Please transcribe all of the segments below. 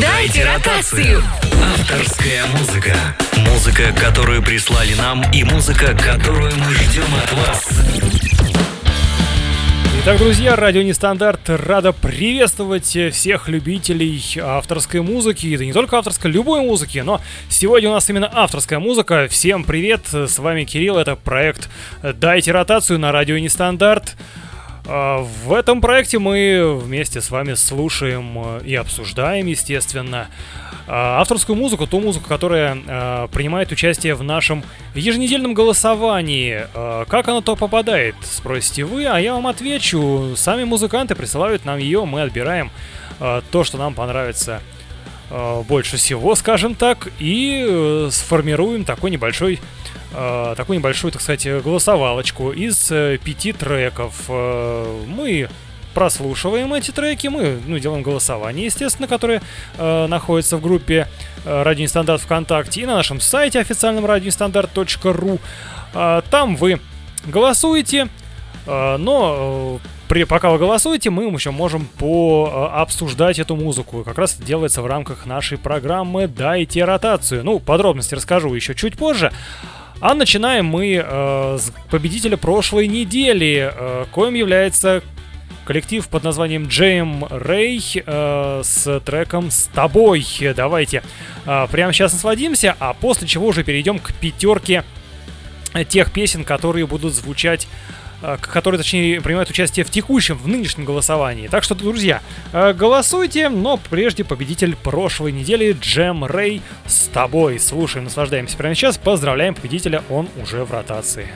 Дайте ротацию. Авторская музыка. Музыка, которую прислали нам, и музыка, которую мы ждем от вас. Итак, друзья, радио Нестандарт рада приветствовать всех любителей авторской музыки, да не только авторской, любой музыки, но сегодня у нас именно авторская музыка. Всем привет, с вами Кирилл, это проект «Дайте ротацию» на радио Нестандарт. В этом проекте мы вместе с вами слушаем и обсуждаем, естественно, а, авторскую музыку, ту музыку, которая а, принимает участие в нашем еженедельном голосовании. Как она то попадает, спросите вы, а я вам отвечу. Сами музыканты присылают нам ее, мы отбираем то, что нам понравится больше всего, скажем так, и э, сформируем такой небольшой э, такую небольшую, так сказать, голосовалочку из э, пяти треков. Э, мы прослушиваем эти треки, мы ну, делаем голосование, естественно, которое э, находится в группе э, Радио Нестандарт ВКонтакте и на нашем сайте официальном радионестандарт.ру. Э, там вы голосуете, но при, пока вы голосуете, мы еще можем по э, обсуждать эту музыку. Как раз это делается в рамках нашей программы «Дайте ротацию». Ну, подробности расскажу еще чуть позже. А начинаем мы э, с победителя прошлой недели, э, коим является коллектив под названием Джейм Рэй э, с треком «С тобой». Давайте э, прямо сейчас насладимся, а после чего уже перейдем к пятерке тех песен, которые будут звучать которые, точнее, принимают участие в текущем, в нынешнем голосовании. Так что, друзья, э, голосуйте, но прежде победитель прошлой недели Джем Рэй с тобой. Слушаем, наслаждаемся прямо сейчас. Поздравляем победителя, он уже в ротации.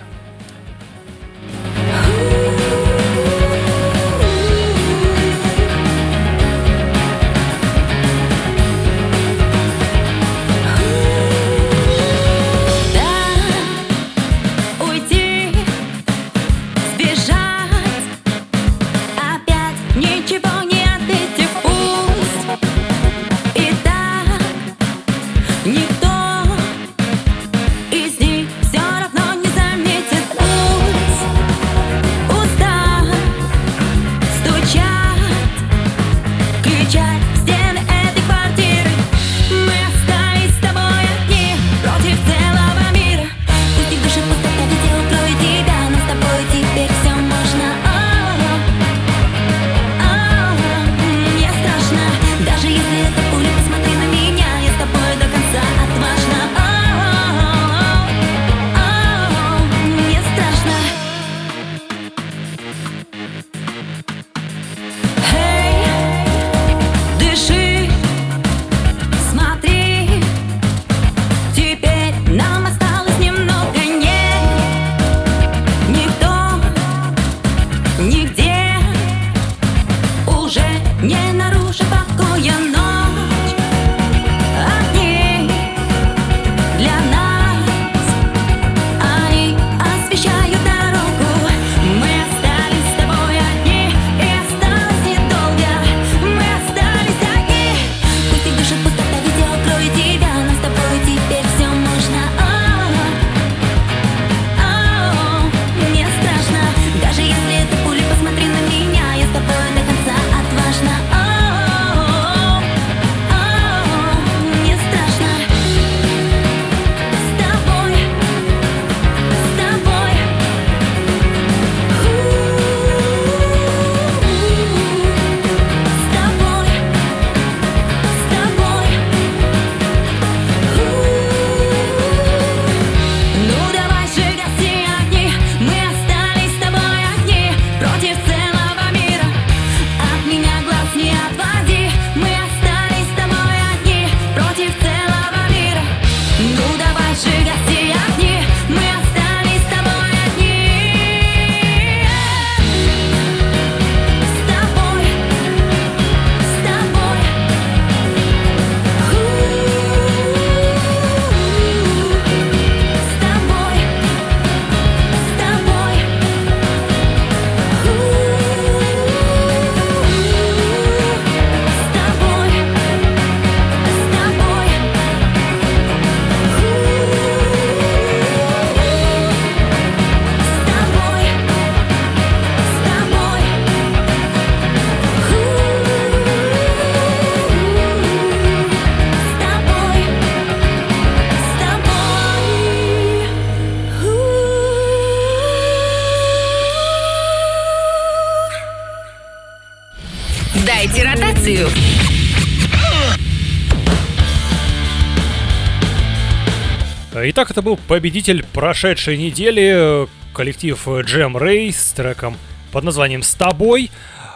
Итак, это был победитель прошедшей недели, коллектив Jam Ray с треком под названием «С тобой».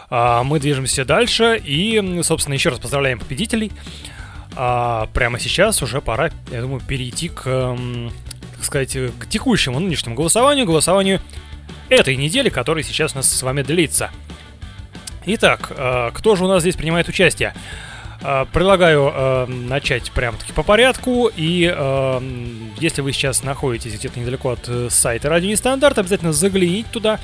А мы движемся дальше и, собственно, еще раз поздравляем победителей. А прямо сейчас уже пора, я думаю, перейти к, так сказать, к текущему нынешнему голосованию, голосованию этой недели, который сейчас у нас с вами длится. Итак, а, кто же у нас здесь принимает участие? А, предлагаю э, начать прям-таки по порядку. И э, если вы сейчас находитесь где-то недалеко от э, сайта Радио Нестандарт, обязательно загляните туда.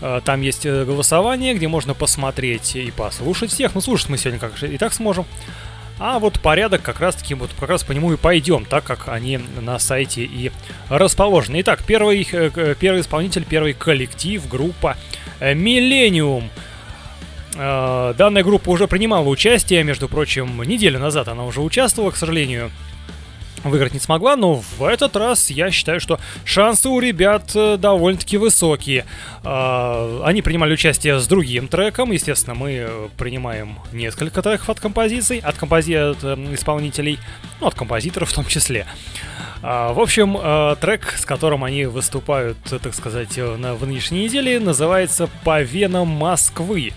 Э, там есть голосование, где можно посмотреть и послушать всех. Ну, слушать мы сегодня как и так сможем. А вот порядок как раз таки, вот как раз по нему и пойдем, так как они на сайте и расположены. Итак, первый, первый исполнитель, первый коллектив, группа Millennium. Э, данная группа уже принимала участие, между прочим, неделю назад она уже участвовала, к сожалению. Выиграть не смогла, но в этот раз я считаю, что шансы у ребят э, довольно-таки высокие. Э, они принимали участие с другим треком. Естественно, мы принимаем несколько треков от композиций, от, компози... от исполнителей, ну, от композиторов в том числе. В общем, трек, с которым они выступают, так сказать, на, в нынешней неделе, называется «По венам Москвы».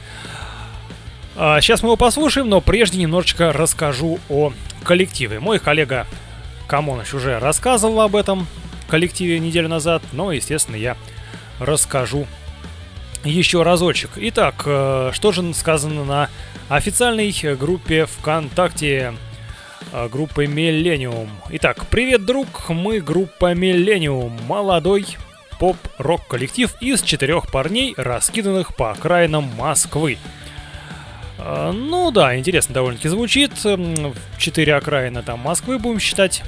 Сейчас а, мы его послушаем, но прежде немножечко расскажу о коллективе. Мой коллега Камоныч уже рассказывал об этом коллективе неделю назад, но, естественно, я расскажу еще разочек. Итак, э, что же сказано на официальной группе ВКонтакте э, группы Millennium. Итак, привет, друг, мы группа Millennium, молодой поп-рок коллектив из четырех парней, раскиданных по окраинам Москвы. А, ну да, интересно довольно-таки звучит. Четыре окраины там Москвы будем считать.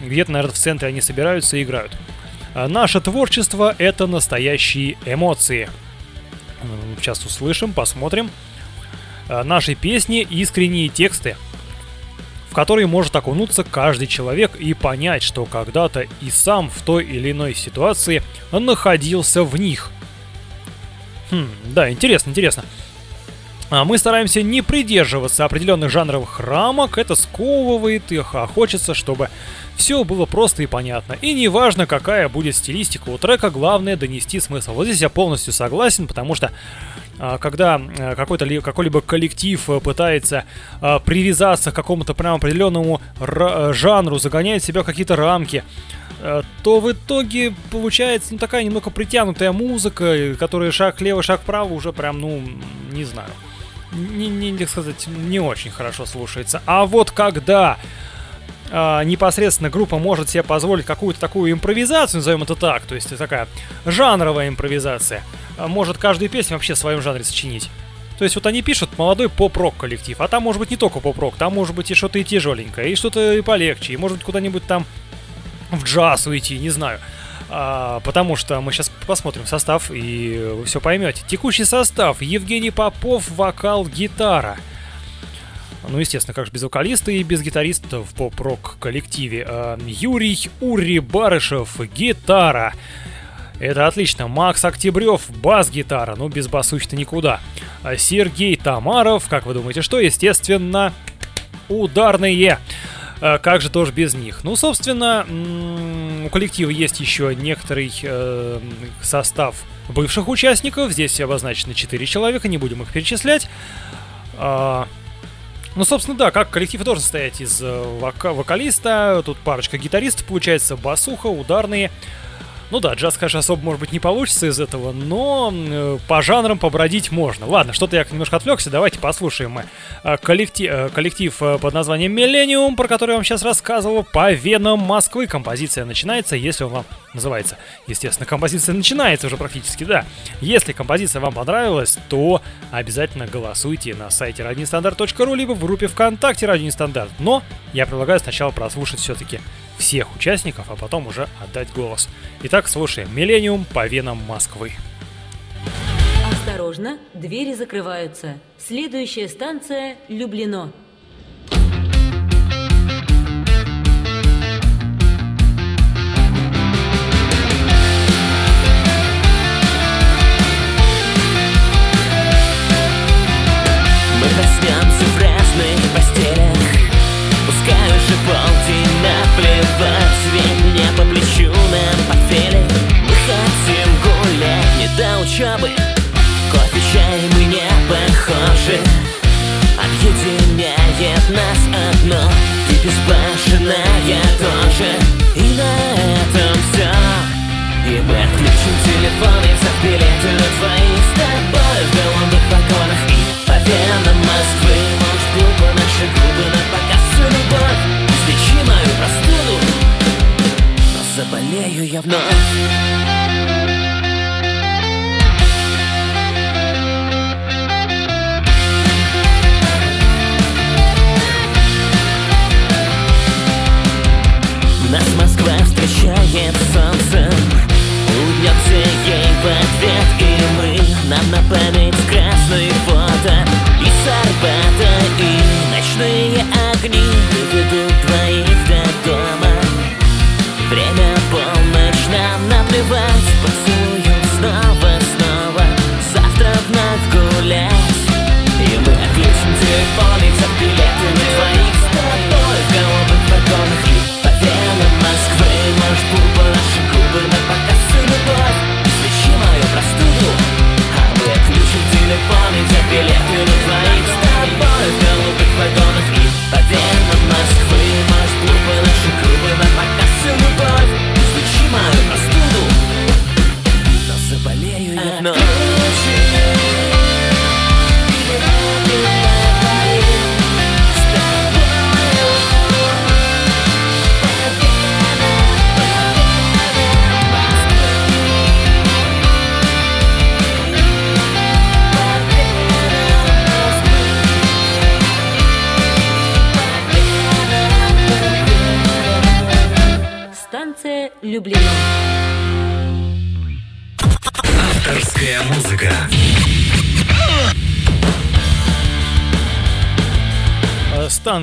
Где-то, наверное, в центре они собираются и играют. А наше творчество — это настоящие эмоции. Сейчас услышим, посмотрим. Наши песни — искренние тексты, в которые может окунуться каждый человек и понять, что когда-то и сам в той или иной ситуации находился в них. Хм, да, интересно, интересно. А мы стараемся не придерживаться определенных жанровых рамок, это сковывает их, а хочется, чтобы все было просто и понятно. И неважно, какая будет стилистика у трека, главное донести смысл. Вот здесь я полностью согласен, потому что а, когда а, какой-то какой-либо коллектив пытается привязаться к какому-то прям определенному жанру, загоняет себя в какие-то рамки, то в итоге получается ну, такая немного притянутая музыка, которая шаг лево, шаг вправо уже прям, ну, не знаю не, не, не сказать, не очень хорошо слушается. А вот когда э, непосредственно группа может себе позволить какую-то такую импровизацию, назовем это так, то есть такая жанровая импровизация, э, может каждую песню вообще в своем жанре сочинить. То есть вот они пишут молодой поп-рок коллектив, а там может быть не только поп-рок, там может быть и что-то и тяжеленькое, и что-то и полегче, и может куда-нибудь там в джаз уйти, не знаю. А, потому что мы сейчас посмотрим состав и вы все поймете. Текущий состав. Евгений Попов, вокал, гитара. Ну, естественно, как же без вокалиста и без гитариста в поп-рок коллективе. А, Юрий Ури Барышев, гитара. Это отлично. Макс Октябрев, бас-гитара. Ну, без басухи-то никуда. А Сергей Тамаров, как вы думаете, что? Естественно, ударные. А, как же тоже без них? Ну, собственно, у коллектива есть еще некоторый э, состав бывших участников. Здесь обозначено 4 человека, не будем их перечислять. А, ну, собственно, да, как коллектив должен состоять из э, вока- вокалиста, тут парочка гитаристов, получается, басуха, ударные, ну да, джаз, конечно, особо, может быть, не получится из этого, но э, по жанрам побродить можно. Ладно, что-то я немножко отвлекся, давайте послушаем мы э, коллектив, э, коллектив под названием «Миллениум», про который я вам сейчас рассказывал, по венам Москвы. Композиция начинается, если он вам называется. Естественно, композиция начинается уже практически, да. Если композиция вам понравилась, то обязательно голосуйте на сайте radiostandarт.ru либо в группе ВКонтакте Радио Нестандарт. Но я предлагаю сначала прослушать все-таки всех участников, а потом уже отдать голос. Итак, слушаем «Миллениум» по венам Москвы. Осторожно, двери закрываются. Следующая станция – Люблино. Мы проснемся в разных постелях Какая же полдень, наплевать Ведь мне по плечу нам портфели Мы хотим гулять не до учебы. Кофе, чай, мы не похожи. Объединяет нас одно и безбашенная, тоже. И на этом все И мы отключим телефон и все билеты на двоих С тобой в белом вагонах И по венам Москвы Может, губы наши губы на показ и любовь Излечи мою простуду. Но заболею я вновь. Нас Москва встречает солнцем. Улыбнется ей в ответ И мы нам на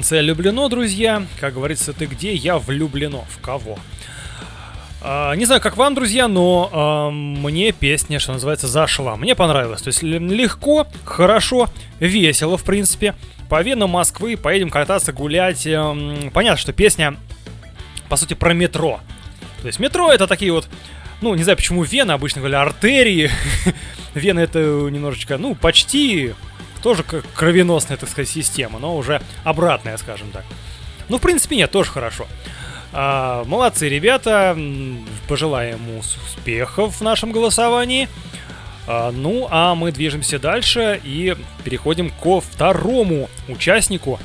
Станция Люблено, друзья. Как говорится, ты где? Я влюблено. В кого? А, не знаю, как вам, друзья, но а, мне песня, что называется, зашла. Мне понравилось. То есть легко, хорошо, весело, в принципе. По венам Москвы поедем кататься, гулять. Эм, Понятно, что песня, по сути, про метро. То есть метро это такие вот, ну, не знаю, почему вены, обычно говорили артерии. Вены это немножечко, ну, почти тоже кровеносная, так сказать, система, но уже обратная, скажем так. Ну, в принципе, нет, тоже хорошо. А, молодцы, ребята. Пожелаем ус- успехов в нашем голосовании. А, ну, а мы движемся дальше и переходим ко второму участнику.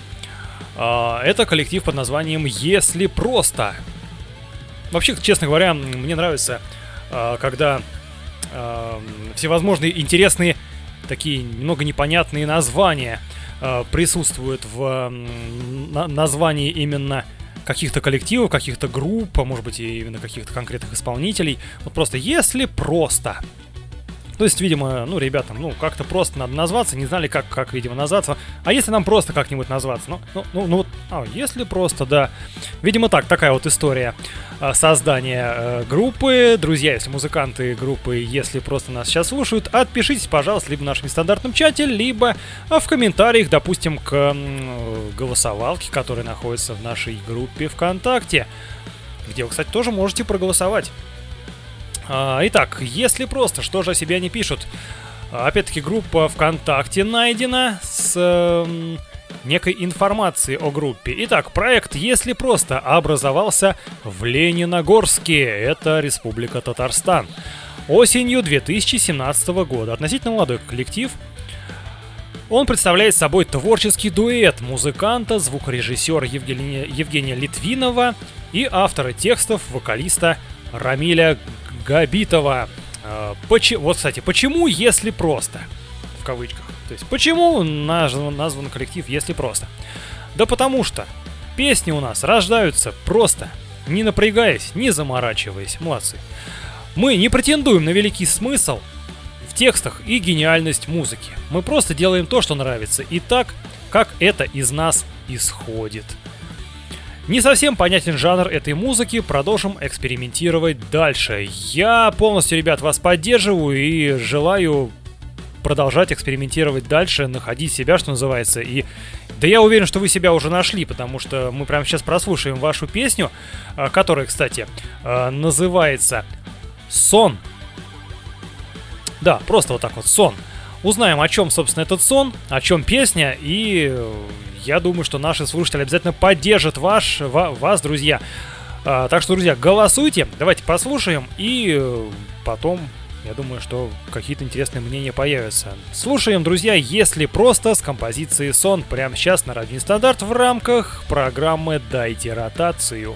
А, это коллектив под названием «Если просто». Вообще, честно говоря, мне нравится, а, когда а, всевозможные интересные, такие немного непонятные названия а, присутствуют в названии именно каких-то коллективов, каких-то групп, а может быть и именно каких-то конкретных исполнителей. Вот просто «Если просто». То есть, видимо, ну, ребятам, ну, как-то просто надо назваться, не знали, как, как видимо, назваться. А если нам просто как-нибудь назваться? Ну, ну, ну, ну а, если просто, да. Видимо, так, такая вот история а, создания э, группы. Друзья, если музыканты группы, если просто нас сейчас слушают, отпишитесь, пожалуйста, либо в нашем стандартном чате, либо а, в комментариях, допустим, к м, голосовалке, которая находится в нашей группе ВКонтакте, где вы, кстати, тоже можете проголосовать. А, Итак, если просто, что же о себе они пишут? Опять-таки, группа ВКонтакте найдена с эм, некой информацией о группе. Итак, проект «Если просто» образовался в Лениногорске, это Республика Татарстан. Осенью 2017 года. Относительно молодой коллектив. Он представляет собой творческий дуэт музыканта, звукорежиссера Евгения, Евгения Литвинова и автора текстов вокалиста Рамиля Габитова. Э, почи- вот, кстати, почему «если просто»? В кавычках. То есть, почему назван, назван коллектив «если просто»? Да потому что песни у нас рождаются просто, не напрягаясь, не заморачиваясь. Молодцы. Мы не претендуем на великий смысл в текстах и гениальность музыки. Мы просто делаем то, что нравится, и так, как это из нас исходит. Не совсем понятен жанр этой музыки, продолжим экспериментировать дальше. Я полностью, ребят, вас поддерживаю и желаю продолжать экспериментировать дальше, находить себя, что называется. И да я уверен, что вы себя уже нашли, потому что мы прямо сейчас прослушаем вашу песню, а, которая, кстати, а, называется «Сон». Да, просто вот так вот, «Сон». Узнаем, о чем, собственно, этот сон, о чем песня, и э, я думаю, что наши слушатели обязательно поддержат ваш, вас, друзья. А, так что, друзья, голосуйте, давайте послушаем и э, потом я думаю, что какие-то интересные мнения появятся. Слушаем, друзья, если просто с композицией «Сон» прямо сейчас на Радио Стандарт в рамках программы «Дайте ротацию».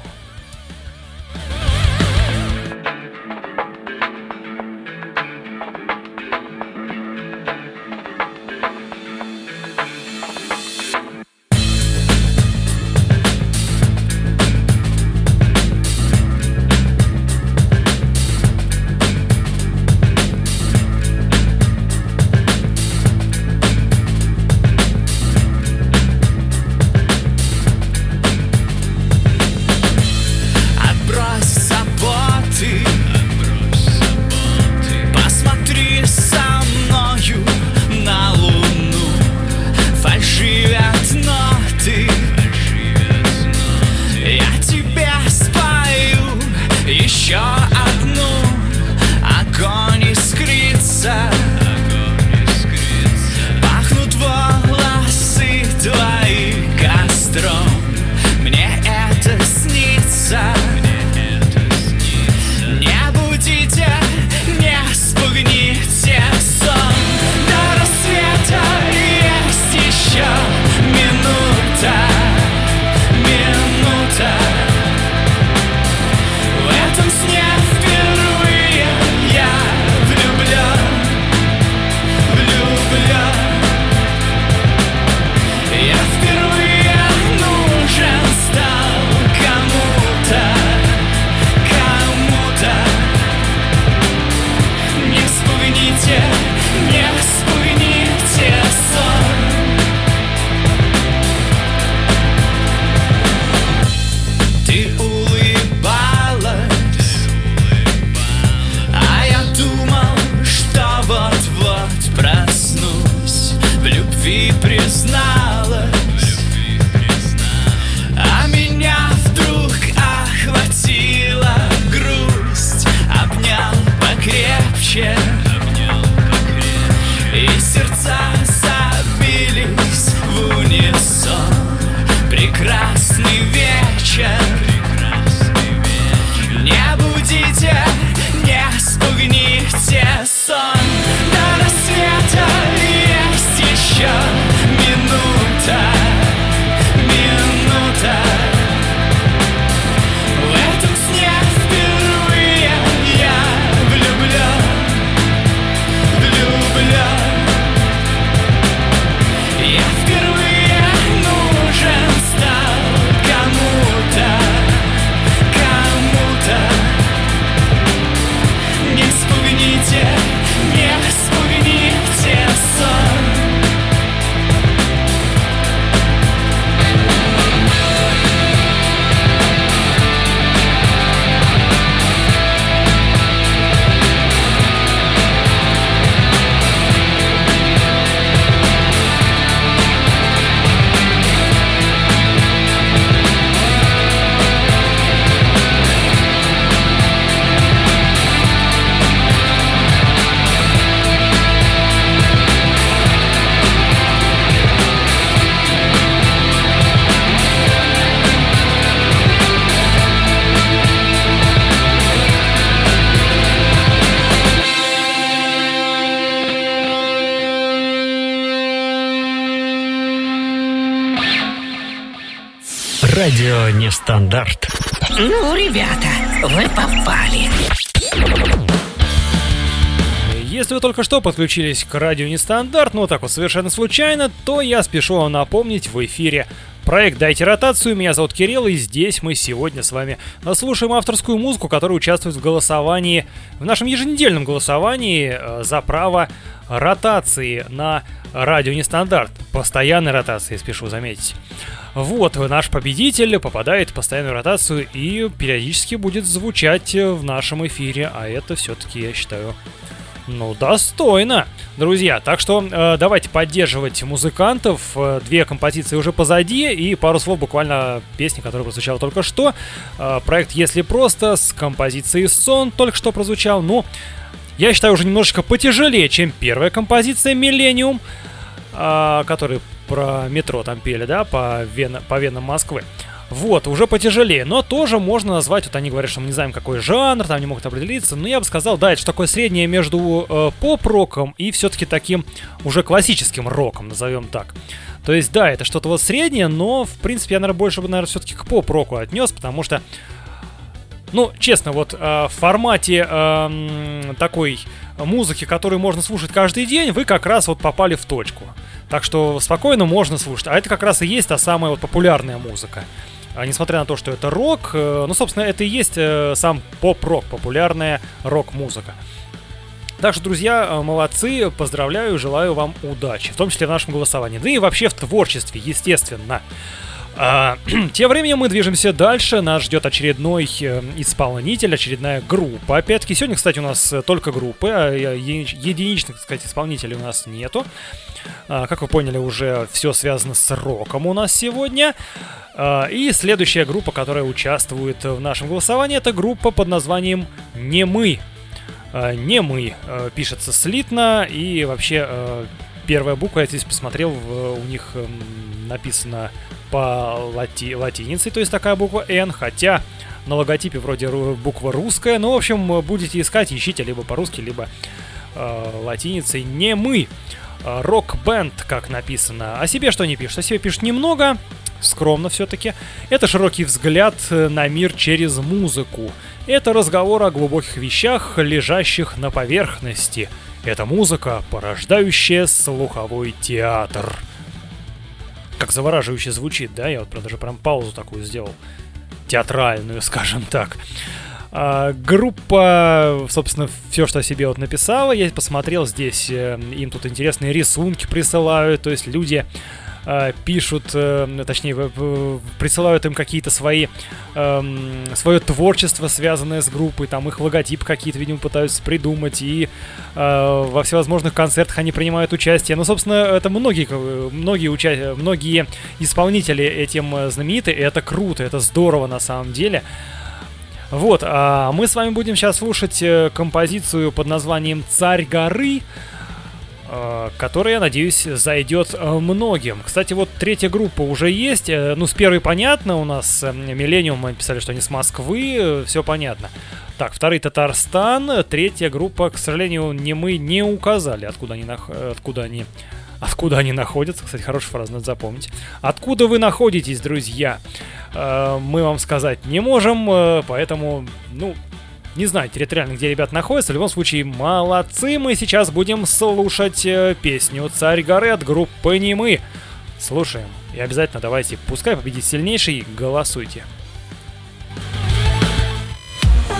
Если вы только что подключились к радио Нестандарт, ну так вот совершенно случайно, то я спешу вам напомнить в эфире Проект «Дайте ротацию», меня зовут Кирилл, и здесь мы сегодня с вами слушаем авторскую музыку, которая участвует в голосовании, в нашем еженедельном голосовании э, за право ротации на радио Нестандарт, постоянной ротации, спешу заметить. Вот, наш победитель попадает в постоянную ротацию и периодически будет звучать в нашем эфире, а это все-таки, я считаю, ну, достойно, друзья. Так что э, давайте поддерживать музыкантов. Э, две композиции уже позади и пару слов буквально песни, которая прозвучала только что. Э, проект «Если просто» с композицией «Сон» только что прозвучал. Ну, я считаю, уже немножечко потяжелее, чем первая композиция «Миллениум», э, который про метро там пели, да, по, вен, по венам Москвы. Вот, уже потяжелее, но тоже можно назвать, вот они говорят, что мы не знаем, какой жанр, там не могут определиться, но я бы сказал, да, это такое среднее между э, поп-роком и все-таки таким уже классическим роком, назовем так. То есть, да, это что-то вот среднее, но, в принципе, я, наверное, больше бы, наверное, все-таки к поп-року отнес, потому что, ну, честно, вот э, в формате э, такой музыки, которую можно слушать каждый день, вы как раз вот попали в точку. Так что спокойно можно слушать. А это как раз и есть та самая вот популярная музыка. А несмотря на то, что это рок, э, ну, собственно, это и есть э, сам поп-рок, популярная рок-музыка. Так что, друзья, э, молодцы, поздравляю, желаю вам удачи, в том числе в нашем голосовании. Да и вообще в творчестве, естественно. А, тем временем мы движемся дальше. Нас ждет очередной исполнитель, очередная группа. Опять-таки, сегодня, кстати, у нас только группы, а единичных, кстати, исполнителей у нас нету. А, как вы поняли, уже все связано с роком у нас сегодня. А, и следующая группа, которая участвует в нашем голосовании, это группа под названием «Не мы». А, «Не мы» пишется слитно, и вообще первая буква, я здесь посмотрел, у них написано по лати латинице, то есть такая буква «Н», хотя на логотипе вроде буква русская. Ну, в общем, будете искать, ищите либо по-русски, либо э, латиницей «Не мы». Рок-бенд, как написано. О себе что не пишет? О себе пишет немного, скромно все-таки. Это широкий взгляд э, на мир через музыку. Это разговор о глубоких вещах, лежащих на поверхности. Это музыка, порождающая слуховой театр. Как завораживающе звучит, да? Я вот даже прям паузу такую сделал. Театральную, скажем так. А, группа, собственно, все, что о себе вот написала, я посмотрел здесь, э, им тут интересные рисунки присылают, то есть люди э, пишут, э, точнее, присылают им какие-то свои, эм, свое творчество, связанное с группой, там их логотип какие-то, видимо, пытаются придумать, и во всевозможных концертах они принимают участие. Ну, собственно, это многие, многие, уча... многие исполнители этим знамениты, и это круто, это здорово на самом деле. Вот, а мы с вами будем сейчас слушать э, композицию под названием «Царь горы», э, которая, я надеюсь, зайдет э, многим. Кстати, вот третья группа уже есть. Ну, с первой понятно, у нас Миллениум, мы писали, что они с Москвы, все понятно. Так, второй Татарстан, третья группа, к сожалению, не мы не указали, откуда они, нах... откуда они Откуда они находятся? Кстати, хорошая фраза, надо запомнить. Откуда вы находитесь, друзья? Э, мы вам сказать не можем, э, поэтому, ну, не знаю территориально, где ребят находятся. В любом случае, молодцы. Мы сейчас будем слушать э, песню «Царь горы» от группы «Немы». Слушаем. И обязательно давайте, пускай победит сильнейший, голосуйте.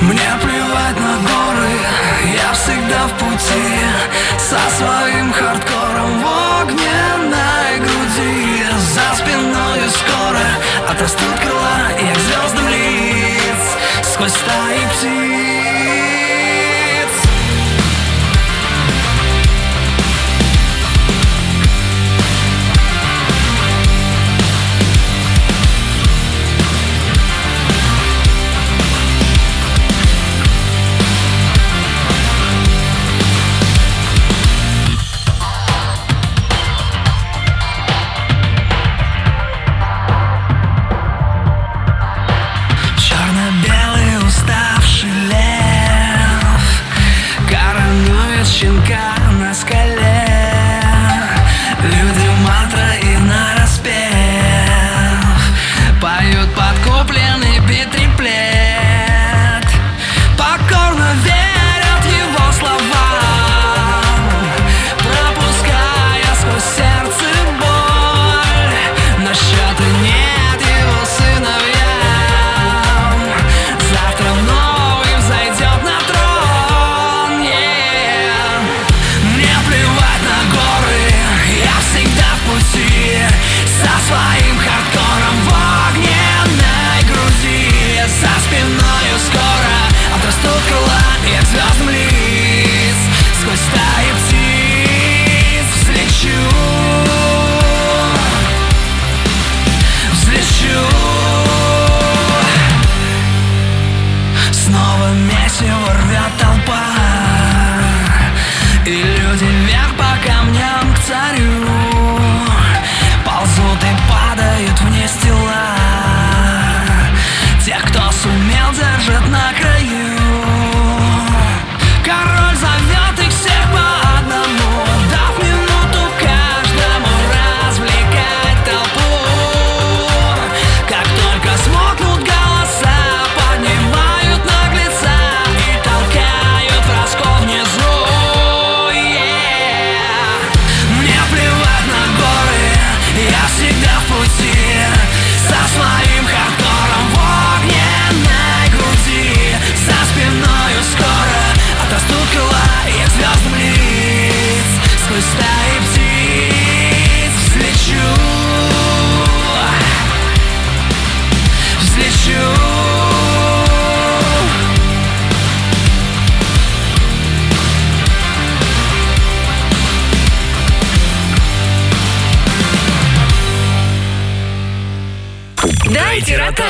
Мне плевать на горы, я всегда в пути Со своим хардкором в огненной груди За спиной скоро отрастут крыла Я к звездам лиц сквозь стаи птиц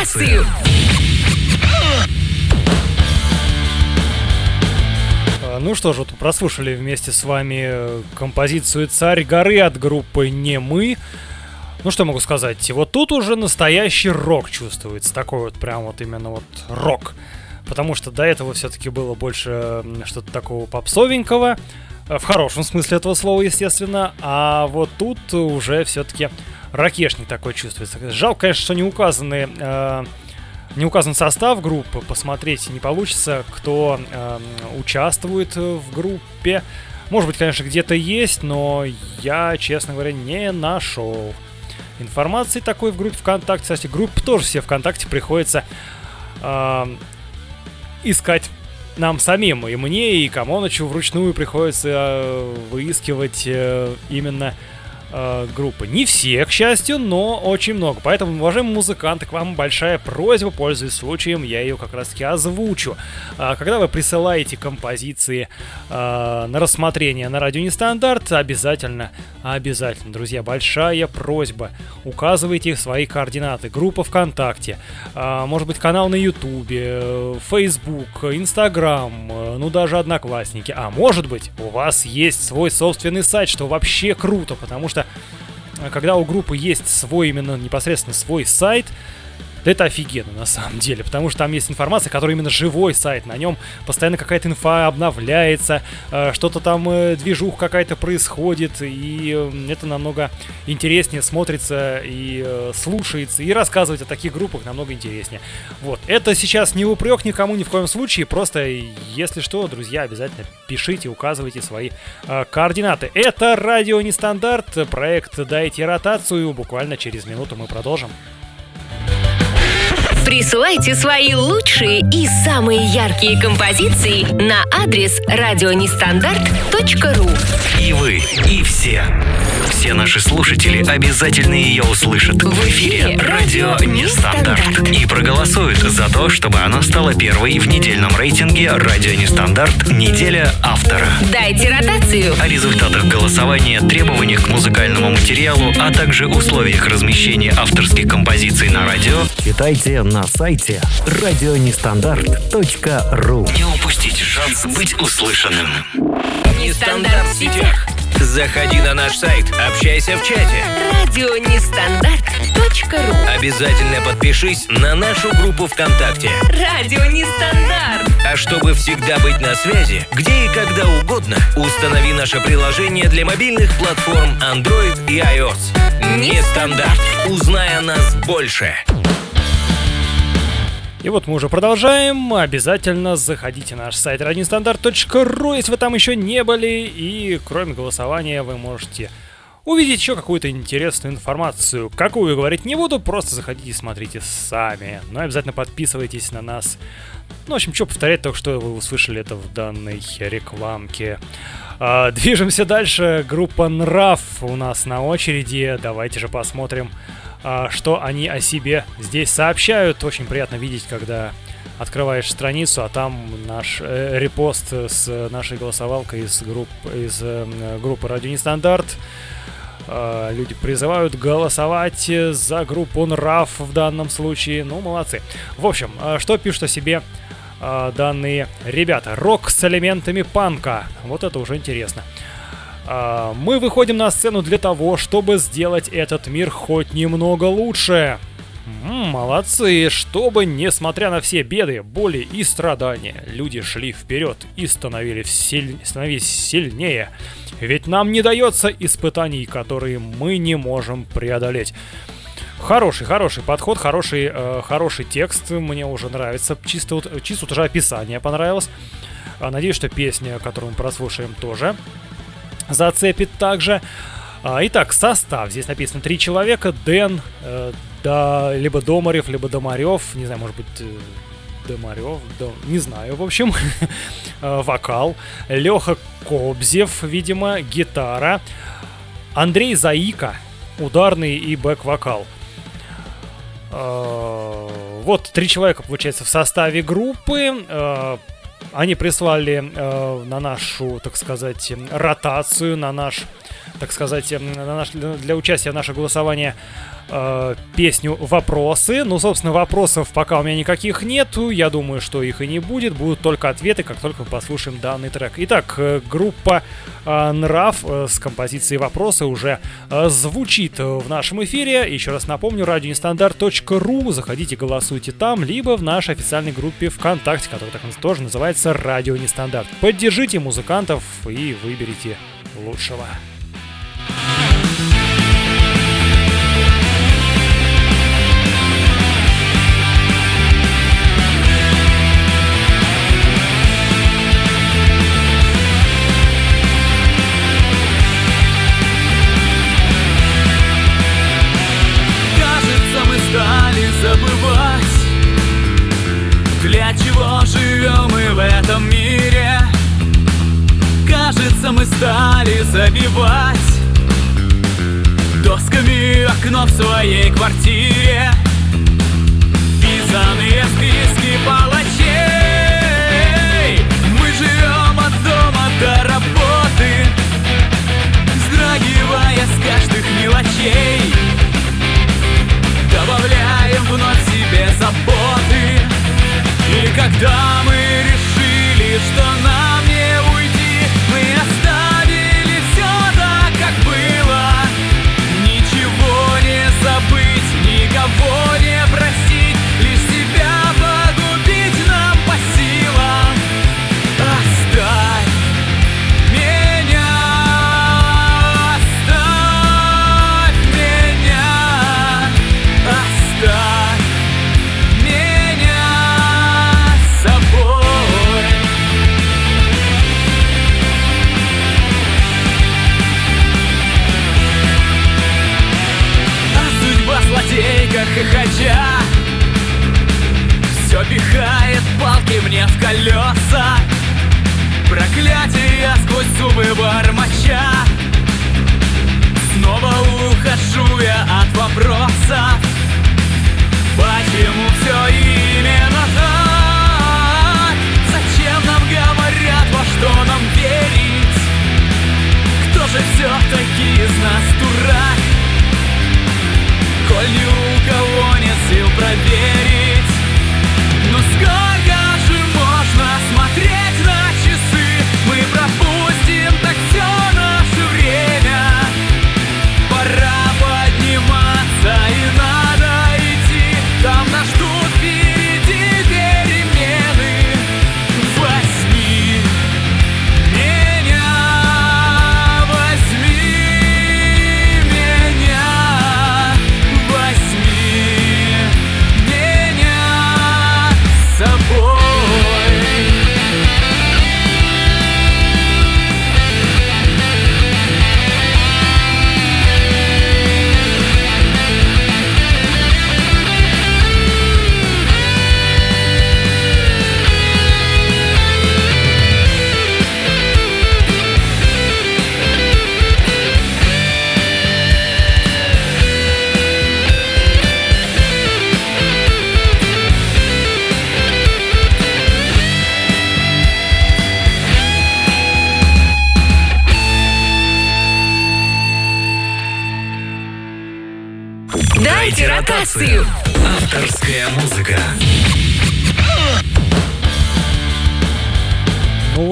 Ротацию. А, Ну что ж, вот прослушали вместе с вами э, композицию «Царь горы» от группы «Не мы». Ну что могу сказать, вот тут уже настоящий рок чувствуется, такой вот прям вот именно вот рок. Потому что до этого все-таки было больше что-то такого попсовенького, э, в хорошем смысле этого слова, естественно, а вот тут уже все-таки ракешник такой чувствуется. Жалко, конечно, что не указаны э, не указан состав группы, посмотреть не получится, кто эм, участвует э, в группе. Может быть, конечно, где-то есть, но я, честно говоря, не нашел информации такой в группе ВКонтакте. Кстати, группы тоже все ВКонтакте приходится эм, искать нам самим. И мне, и Камонычу вручную приходится э, выискивать э, именно э, группы. Не все, к счастью, но очень много. Поэтому, уважаемые музыканты, к вам большая просьба, пользуясь случаем, я ее как раз таки озвучу. А, когда вы присылаете композиции э, на рассмотрение на радио Нестандарт, обязательно, обязательно, друзья, большая просьба, указывайте свои координаты. Группа ВКонтакте, а, может быть, канал на Ютубе, Facebook, Инстаграм, э, ну даже Одноклассники. А может быть, у вас есть свой собственный сайт, что вообще круто, потому что когда у группы есть свой именно непосредственно свой сайт, да это офигенно на самом деле, потому что там есть информация, которая именно живой сайт, на нем постоянно какая-то инфа обновляется, э, что-то там э, движух какая-то происходит, и это намного интереснее смотрится и э, слушается, и рассказывать о таких группах намного интереснее. Вот, это сейчас не упрек никому ни в коем случае, просто если что, друзья, обязательно пишите, указывайте свои координаты. Это радио Нестандарт, проект «Дайте ротацию», буквально через минуту мы продолжим. Присылайте свои лучшие и самые яркие композиции на адрес радионестандарт.ру И вы, и все. Все наши слушатели обязательно ее услышат в эфире «Радио Нестандарт» и проголосуют за то, чтобы она стала первой в недельном рейтинге «Радио Нестандарт. Неделя автора». Дайте ротацию. О результатах голосования, требованиях к музыкальному материалу, а также условиях размещения авторских композиций на радио читайте на сайте радионестандарт.ру Не упустите шанс быть услышанным. Нестандарт в сетях. Заходи на наш сайт, общайся в чате. Радионестандарт.ру Обязательно подпишись на нашу группу ВКонтакте. Радио Нестандарт. А чтобы всегда быть на связи, где и когда угодно, установи наше приложение для мобильных платформ Android и iOS. Нестандарт. Узнай о нас больше. И вот мы уже продолжаем. Обязательно заходите на наш сайт radiostandarт.ru, если вы там еще не были. И кроме голосования вы можете увидеть еще какую-то интересную информацию. Какую говорить не буду, просто заходите и смотрите сами. Но обязательно подписывайтесь на нас. Ну, в общем, что повторять, только что вы услышали это в данной рекламке. А, движемся дальше. Группа Нрав у нас на очереди. Давайте же посмотрим, что они о себе здесь сообщают. Очень приятно видеть, когда открываешь страницу, а там наш э, репост с нашей голосовалкой из, групп, из э, группы Радио Нестандарт. А, люди призывают голосовать за группу Нрав в данном случае. Ну, молодцы. В общем, а, что пишут о себе а, данные ребята? Рок с элементами панка. Вот это уже интересно. А, Мы выходим на сцену для того, чтобы сделать этот мир хоть немного лучше. М, молодцы, чтобы, несмотря на все беды, боли и страдания, люди шли вперед и становились, силь- становились сильнее. Ведь нам не дается испытаний, которые мы не можем преодолеть. Хороший, хороший подход, хороший, э, хороший текст, мне уже нравится. Чисто вот, чисто уже описание понравилось. А, Надеюсь, что песня, которую мы прослушаем, тоже зацепит также. А, Итак, состав. Здесь написано три человека. Дэн, э, да, либо Домарев, либо Домарев. Не знаю, может быть, э, Домарев, Дом- не знаю, в общем. Э, Вокал. Леха Кобзев, видимо, гитара. Андрей Заика, ударный и бэк-вокал. Э, Вот три человека, получается, в составе группы. Э, Они прислали э, на нашу, так сказать, ротацию, на наш так сказать, на наш, для участия в наше голосование э, песню «Вопросы». Ну, собственно, вопросов пока у меня никаких нету. Я думаю, что их и не будет. Будут только ответы, как только мы послушаем данный трек. Итак, э, группа э, «Нрав» с композицией «Вопросы» уже звучит в нашем эфире. Еще раз напомню, радионестандарт.ру. Заходите, голосуйте там, либо в нашей официальной группе ВКонтакте, которая так тоже называется «Радио Нестандарт». Поддержите музыкантов и выберите лучшего. Для забивать Досками окно в своей квартире. Писанные списки палачей. Мы живем от дома до работы Вздрагивая с каждых мелочей. Добавляем вновь себе заботы. И когда мы решили, что нам нас дурак? Коль ни у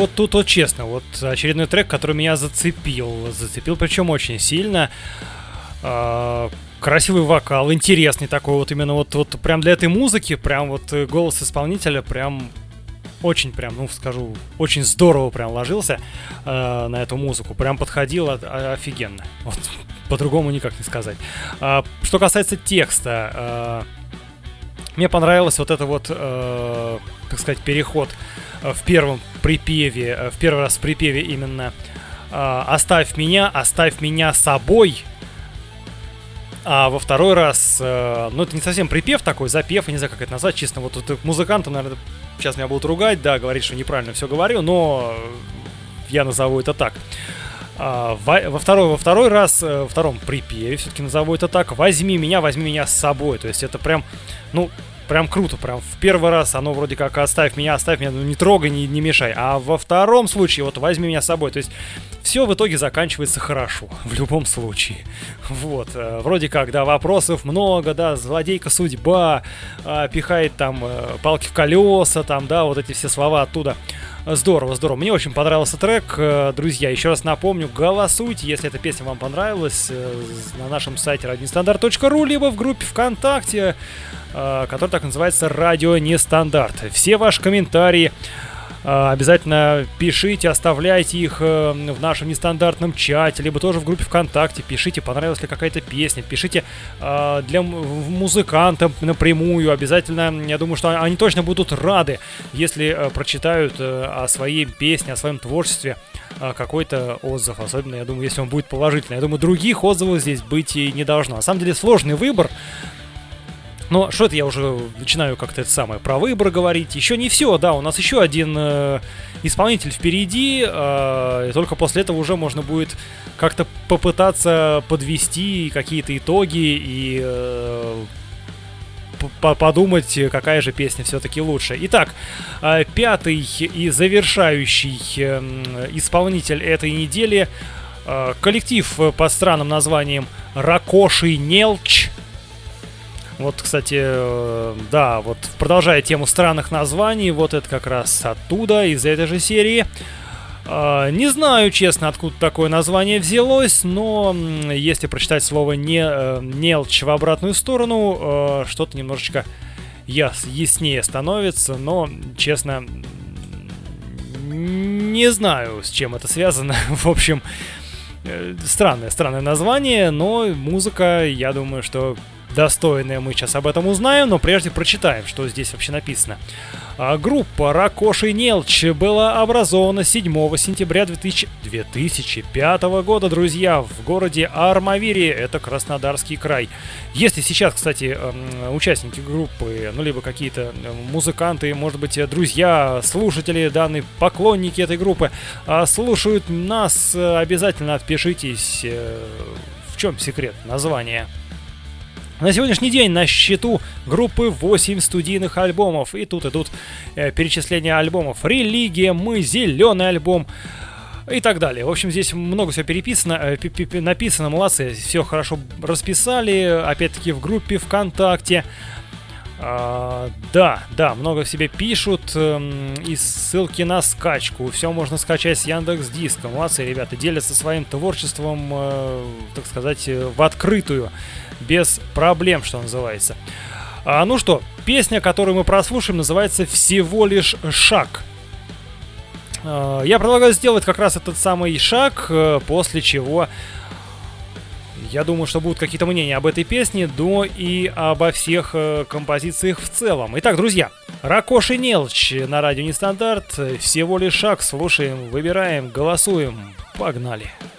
вот тут вот честно, вот очередной трек, который меня зацепил. Зацепил причем очень сильно. А, красивый вокал, интересный такой вот именно вот, вот прям для этой музыки, прям вот э, голос исполнителя прям очень прям, ну скажу, очень здорово прям ложился э, на эту музыку, прям подходил о- о- офигенно. Вот по-другому никак не сказать. А, что касается текста, э, мне понравилось вот это вот, э, так сказать, переход э, в первом припеве, э, в первый раз в припеве именно э, «Оставь меня, оставь меня собой», а во второй раз, э, ну это не совсем припев такой, запев, я не знаю, как это назвать, честно, вот тут музыкантам, наверное, сейчас меня будут ругать, да, говорить, что неправильно все говорю, но я назову это так. А, во, второй, во второй раз, э, во втором припеве, все-таки назову это так, возьми меня, возьми меня с собой, то есть это прям, ну, прям круто, прям в первый раз оно вроде как оставь меня, оставь меня, ну не трогай, не, не мешай, а во втором случае вот возьми меня с собой, то есть все в итоге заканчивается хорошо, в любом случае. Вот, э, вроде как, да, вопросов много, да, злодейка судьба, э, пихает там э, палки в колеса, там, да, вот эти все слова оттуда. Здорово, здорово. Мне очень понравился трек. Э, Друзья, еще раз напомню, голосуйте, если эта песня вам понравилась, э, на нашем сайте radionestandarт.ru, либо в группе ВКонтакте, э, которая так называется «Радио Нестандарт». Все ваши комментарии обязательно пишите, оставляйте их э, в нашем нестандартном чате, либо тоже в группе ВКонтакте. Пишите, понравилась ли какая-то песня. Пишите э, для м- в- музыкантам напрямую. Обязательно, я думаю, что они точно будут рады, если э, прочитают э, о своей песне, о своем творчестве э, какой-то отзыв. Особенно, я думаю, если он будет положительный. Я думаю, других отзывов здесь быть и не должно. На самом деле сложный выбор. Но что это я уже начинаю как-то это самое про выбор говорить. Еще не все, да, у нас еще один э, исполнитель впереди. э, и только после этого уже можно будет как-то попытаться подвести какие-то итоги и э, по- подумать, какая же песня все-таки лучше. Итак, э, пятый и завершающий эм, исполнитель этой недели э, коллектив э, под странным названием Ракоши Нелч. Вот, кстати, э, да, вот продолжая тему странных названий, вот это как раз оттуда, из этой же серии. А, Не знаю, честно, откуда такое название взялось, но если прочитать слово не, э, «нелч» в обратную сторону, э, что-то немножечко яс, яснее становится, но, честно, не знаю, с чем это связано. В общем, странное, странное название, но музыка, я думаю, что достойная. Мы сейчас об этом узнаем, но прежде прочитаем, что здесь вообще написано. А, Группа Ракоши Нелч была образована 7 сентября 2000 2005 года, друзья, в городе Армавире, это Краснодарский край. Если сейчас, кстати, эм, участники группы, ну, либо какие-то э, музыканты, может быть, друзья, слушатели данной, поклонники этой группы, а, слушают нас, э, обязательно отпишитесь, э, в чем секрет названия. На сегодняшний день на счету группы 8 студийных альбомов. И тут идут э, перечисления альбомов. Религия, мы, зеленый альбом и так далее. В общем, здесь много всего переписано, э, пи- пи- пи- написано, молодцы, все хорошо расписали, опять-таки в группе ВКонтакте. А, да, да, много в себе пишут эм, и ссылки на скачку. Все можно скачать с Яндекс Диска. Молодцы, ребята, делятся своим творчеством, э, так сказать, э, в открытую, без проблем, что называется. А, ну что, песня, которую мы прослушаем, называется «Всего лишь шаг». А, Я предлагаю сделать как раз этот самый шаг, э, после чего я думаю, что будут какие-то мнения об этой песне, но и обо всех э, композициях в целом. Итак, друзья, Ракоши Нелч на радио Нестандарт. Всего лишь шаг. Слушаем, выбираем, голосуем. Погнали. Всего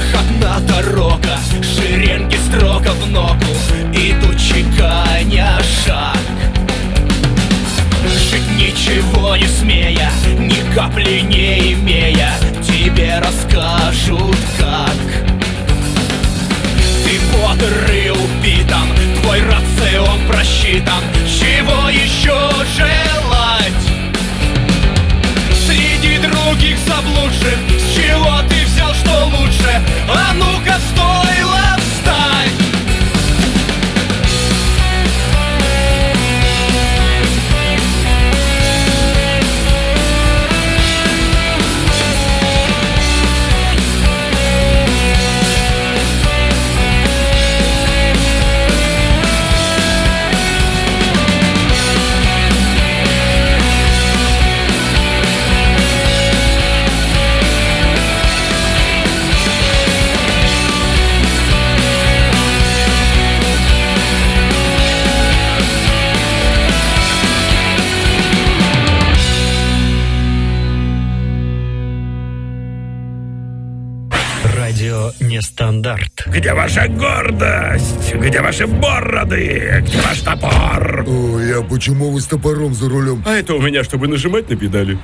всех одна дорога, шеренги строго в ногу, идут чеканя шаг. Жить ничего не смея, ни капли не имея, тебе расскажут как. Ты бодр и упитан, твой рацион просчитан, чего еще желать? Среди других заблудших С чего ты? А ну-ка, стоило ваша гордость? Где ваши бороды? Где ваш топор? Ой, а почему вы с топором за рулем? А это у меня, чтобы нажимать на педали.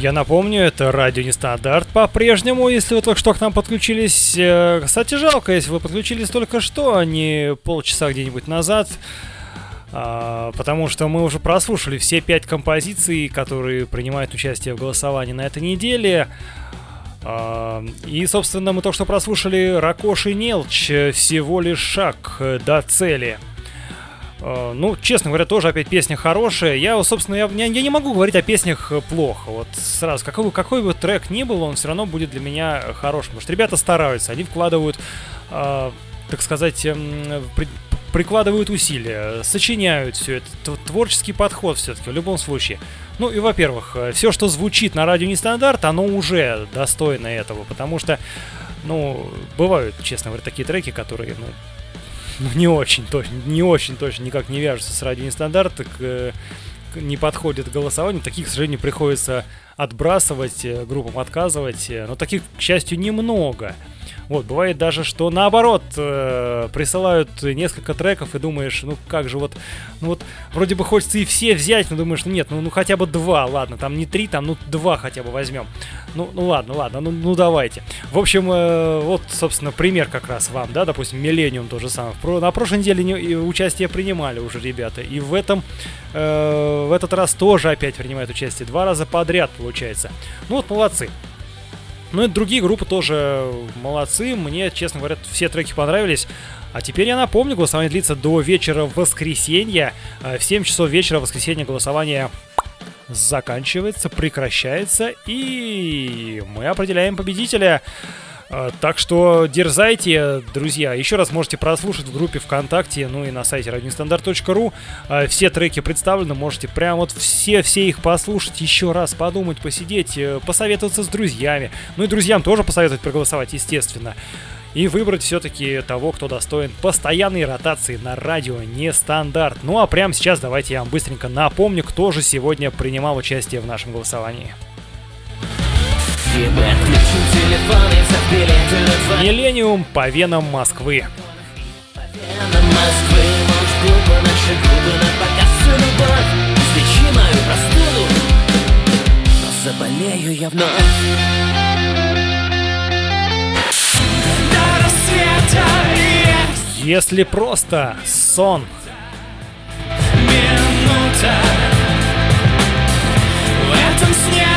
Я напомню, это радио Нестандарт по-прежнему, если вы только что к нам подключились. Э, кстати, жалко, если вы подключились только что, а не полчаса где-нибудь назад. А, потому что мы уже прослушали все пять композиций, которые принимают участие в голосовании на этой неделе. А, и, собственно, мы только что прослушали Ракоши Нелч «Всего лишь шаг до цели». Э, ну, честно говоря, тоже опять песня хорошая. Я, собственно, я, я, я не могу говорить о песнях плохо. Вот сразу, какой, какой бы трек ни был, он все равно будет для меня хорошим. Потому что ребята стараются, они вкладывают, э, так сказать, э, прикладывают усилия, сочиняют все это. Творческий подход все-таки в любом случае. Ну и, во-первых, э, все, что звучит на радио нестандарт, оно уже достойно этого, потому что, ну, бывают, честно говоря, такие треки, которые, ну, ну, не очень точно, не очень точно никак не вяжутся с радио нестандарт, так, э, не подходит к голосованию. Таких, к сожалению, приходится отбрасывать, э, группам отказывать. Но таких, к счастью, немного. Вот, бывает даже, что наоборот, э, присылают несколько треков и думаешь, ну как же вот, ну вот, вроде бы хочется и все взять, но думаешь, ну нет, ну, ну хотя бы два, ладно, там не три, там, ну два хотя бы возьмем. Ну, ну ладно, ладно, ну, ну давайте. В общем, э, вот, собственно, пример как раз вам, да, допустим, Millennium то же самое. На прошлой неделе не, участие принимали уже ребята, и в этом, э, в этот раз тоже опять принимают участие, два раза подряд получается. Ну вот, молодцы. Ну и другие группы тоже молодцы. Мне, честно говоря, все треки понравились. А теперь я напомню, голосование длится до вечера воскресенья. Э, в 7 часов вечера воскресенья голосование заканчивается, прекращается, и мы определяем победителя. А, так что дерзайте, друзья. Еще раз можете прослушать в группе ВКонтакте, ну и на сайте radionestandarт.ru. А, все треки представлены, можете прям вот все-все их послушать, еще раз подумать, посидеть, э, посоветоваться с друзьями. Ну и друзьям тоже посоветовать проголосовать, естественно. И выбрать все-таки того, кто достоин постоянной ротации на радио нестандарт. Ну а прямо сейчас давайте я вам быстренько напомню, кто же сегодня принимал участие в нашем голосовании. Миллениум по венам Москвы. Заболею я вновь. Если просто сон. Минута. В этом сне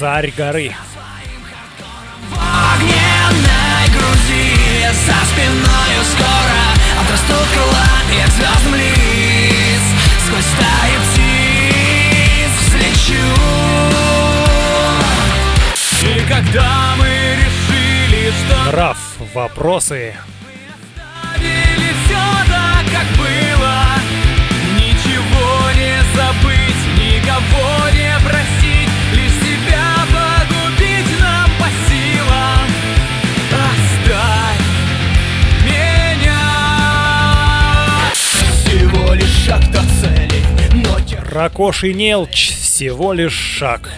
царь горы. груди за спиной скоро Отрастут крыла и звездам лиц Сквозь стаи птиц взлечу И когда мы решили, что... Раф, вопросы все так, как было Ничего не забыть, никого не простить шаг до цели но Ракош и Нелч, всего лишь шаг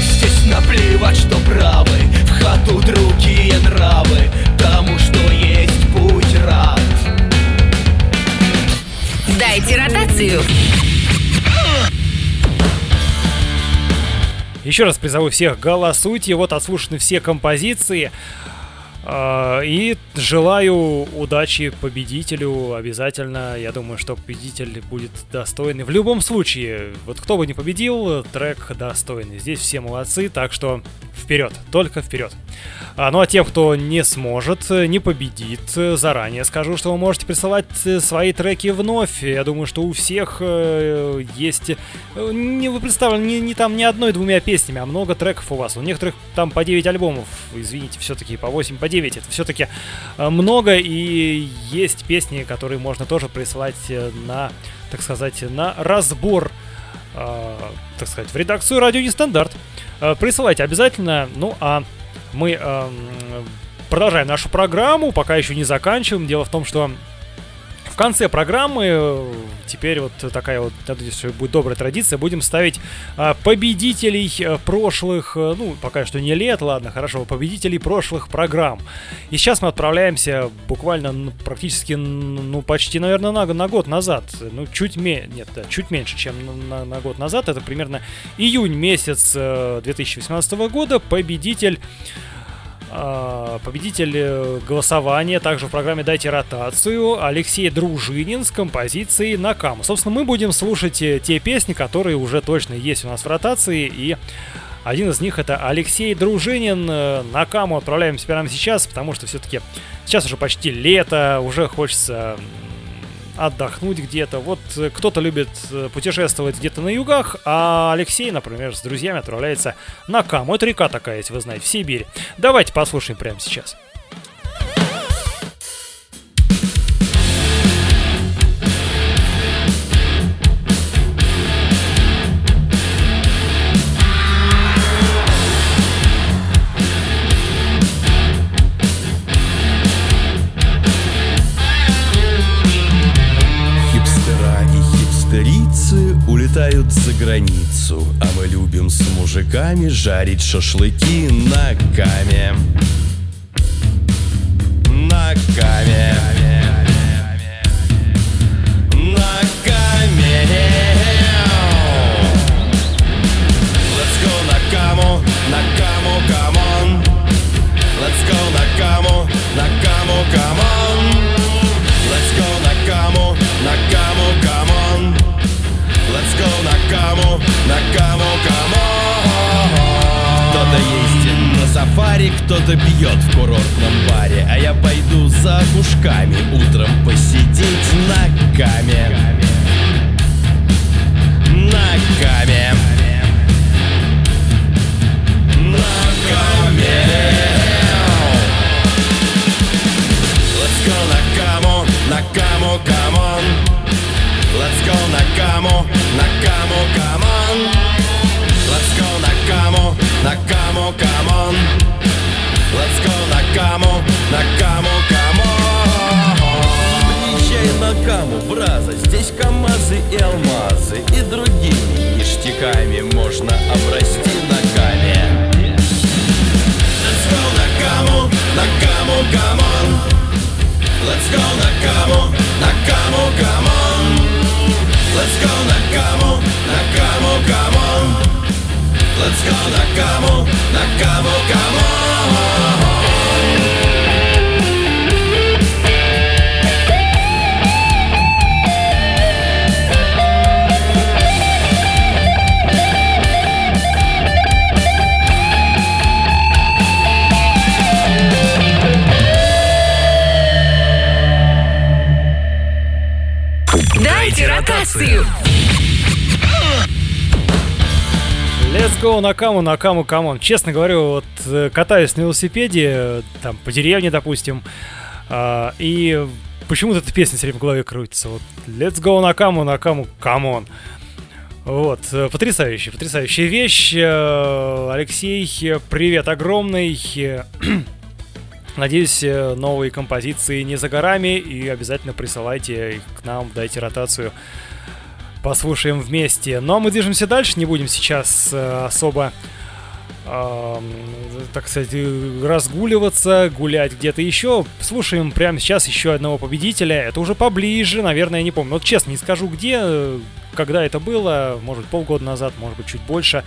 Здесь наплевать, что правы ходу другие нравы Тому, что есть путь рад Дайте ротацию Еще раз призову всех, голосуйте. Вот отслушаны все композиции. А, и желаю удачи победителю обязательно. Я думаю, что победитель будет достойный. В любом случае, вот кто бы не победил, трек достойный. Здесь все молодцы, так что вперед, только вперед. А, ну а тем, кто не сможет, не победит, заранее скажу, что вы можете присылать свои треки вновь. Я думаю, что у всех э, есть... Э, не вы представлены не, не там не одной-двумя песнями, а много треков у вас. У некоторых там по 9 альбомов, извините, все-таки по 8, по 9 9 это все-таки много, и есть песни, которые можно тоже присылать на, так сказать, на разбор, так сказать, в редакцию радио Нестандарт. Присылайте обязательно, ну а мы продолжаем нашу программу, пока еще не заканчиваем. Дело в том, что в конце программы, э, теперь вот такая вот, надеюсь, будет добрая традиция, будем ставить а, победителей э, прошлых, э, ну, пока что не лет, ладно, хорошо, победителей прошлых программ. И сейчас мы отправляемся буквально практически, ну, почти, наверное, на, на год назад. Ну, чуть меньше, нет, да, чуть меньше, чем на, на год назад. Это примерно июнь месяц 2018 года. Победитель победитель э, голосования также в программе «Дайте ротацию» Алексей Дружинин с композицией «Накам». Собственно, мы будем слушать э, те песни, которые уже точно есть у нас в ротации, и один из них это Алексей Дружинин. Э, на Каму отправляемся прямо сейчас, потому что все-таки сейчас уже почти лето, уже хочется отдохнуть где-то. Вот э, кто-то любит э, путешествовать где-то на югах, а Алексей, например, с друзьями отправляется на Каму. Это река такая, если вы знаете, в Сибири. Давайте послушаем прямо сейчас. За границу А мы любим с мужиками жарить шашлыки на каме. На каме. На каме. Let's go на каму, на каму, on. Let's go на каму, на каму, come на каму, каму Кто-то есть на сафари, кто-то пьет в курортном баре. А я пойду за кушками утром посидеть на каме. На каме. На каме. Let's go на каму, на come on. Let's go Накаму, Накаму, come on Let's go Накаму, Накаму, come on Let's go Накаму, Накаму, come on Приезжай на Каму, браза, здесь КамАЗы и алмазы. И другими ништяками можно обрасти ногами. Let's go Накаму, Накаму, come on Let's go Накаму, Накаму, come on Let's go Накаму, Let's go Дайте ротацию! Let's go на Каму, на Каму, come on. Честно говорю, вот э, катаюсь на велосипеде, э, там, по деревне, допустим, э, и почему-то эта песня все время в голове крутится. Вот Let's go на Каму, на Каму, come on. Вот, э, потрясающая, потрясающая вещь. Алексей, привет огромный. Надеюсь, новые композиции не за горами, и обязательно присылайте их к нам, дайте ротацию. Послушаем вместе. Но мы движемся дальше, не будем сейчас э, особо, э, так сказать, разгуливаться, гулять где-то еще. Слушаем прямо сейчас еще одного победителя. Это уже поближе, наверное, я не помню. Вот честно, не скажу где, когда это было, может полгода назад, может быть, чуть больше.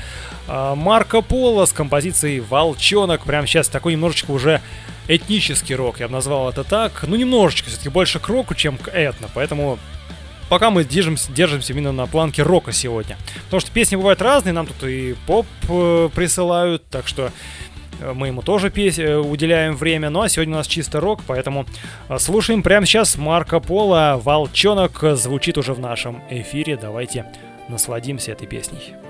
Э, Марко Поло с композицией «Волчонок». Прямо сейчас такой немножечко уже этнический рок, я бы назвал это так. Ну, немножечко, все-таки больше к року, чем к этно, поэтому пока мы держимся, держимся именно на планке рока сегодня. Потому что песни бывают разные, нам тут и поп э, присылают, так что э, мы ему тоже пес... Э, уделяем время. Ну а сегодня у нас чисто рок, поэтому слушаем прямо сейчас Марко Поло. Волчонок звучит уже в нашем эфире. Давайте насладимся этой песней.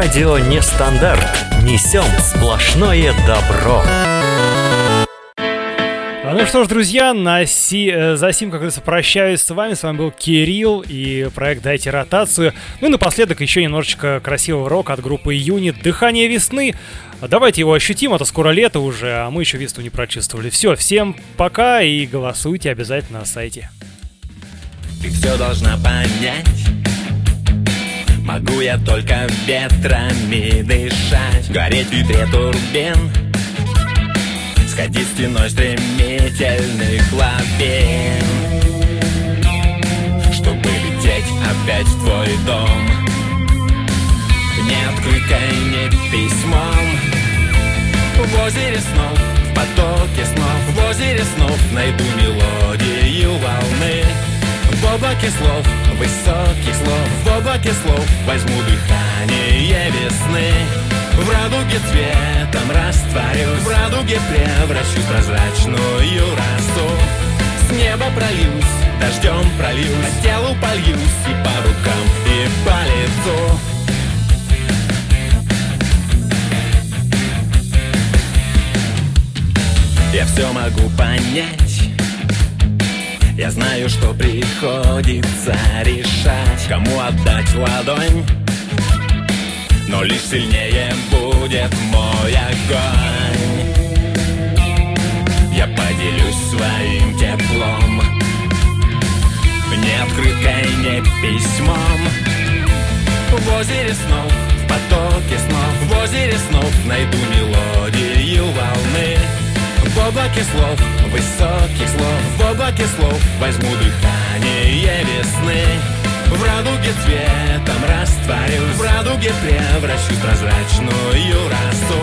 Радио Нестандарт. Несем сплошное добро. А ну что ж, друзья, на си, э, за сим, как говорится, прощаюсь с вами. С вами был Кирилл и проект «Дайте ротацию». Ну и напоследок еще немножечко красивого рока от группы «Юнит». «Дыхание весны». Давайте его ощутим, а то скоро лето уже, а мы еще весну не прочувствовали. Все, всем пока и голосуйте обязательно на сайте. Ты все должна понять Могу я только ветрами дышать. Гореть в ветре турбин. Сходи стеной стремительных глубин Чтобы лететь опять в твой дом. Не открыткой, не письмом. В озере снов, в потоке снов. В озере снов найду мелодию волны В облаке слов, высоких слов. В облаке слов возьму дыхание весны. В радуге цветом растворюсь. В радуге превращусь в прозрачную росу. С неба прольюсь, дождем прольюсь. По телу польюсь и по рукам, и по лицу. Я все могу понять Я знаю, что приходится решать Кому отдать ладонь. Но лишь сильнее будет мой огонь. Я поделюсь своим теплом. Не открыткой, не письмом. В озере снов, в потоке снов В озере снов найду В облаке слов, высоких слов В облаке слов. Возьму дыхание весны в радуге цветом растворюсь. В радуге превращусь в прозрачную росу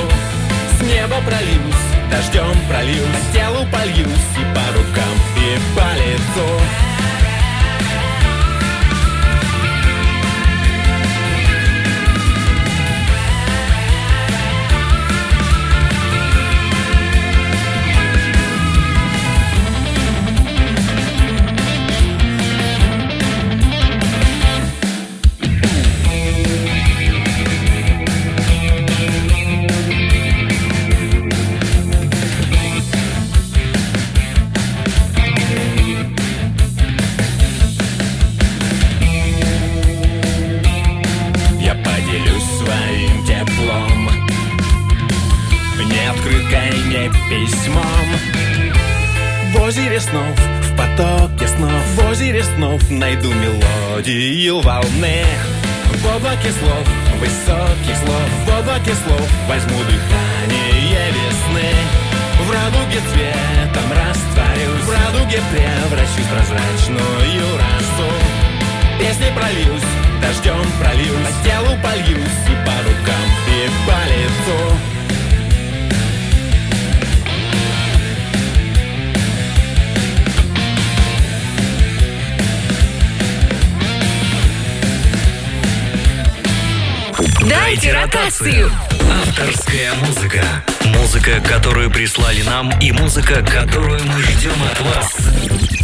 С неба прольюсь, дождем прольюсь По телу польюсь и по рукам, и по лицу снов найду мелодию волны В облаке слов, высоких слов. В облаке слов возьму дыхание весны. В радуге цветом растворюсь В радуге превращусь в прозрачную росу Песни прольюсь, дождем прольюсь. По телу польюсь и по рукам, и по лицу Дайте ротацию. Авторская музыка. Музыка, которую прислали нам, и музыка, которую мы ждем от вас.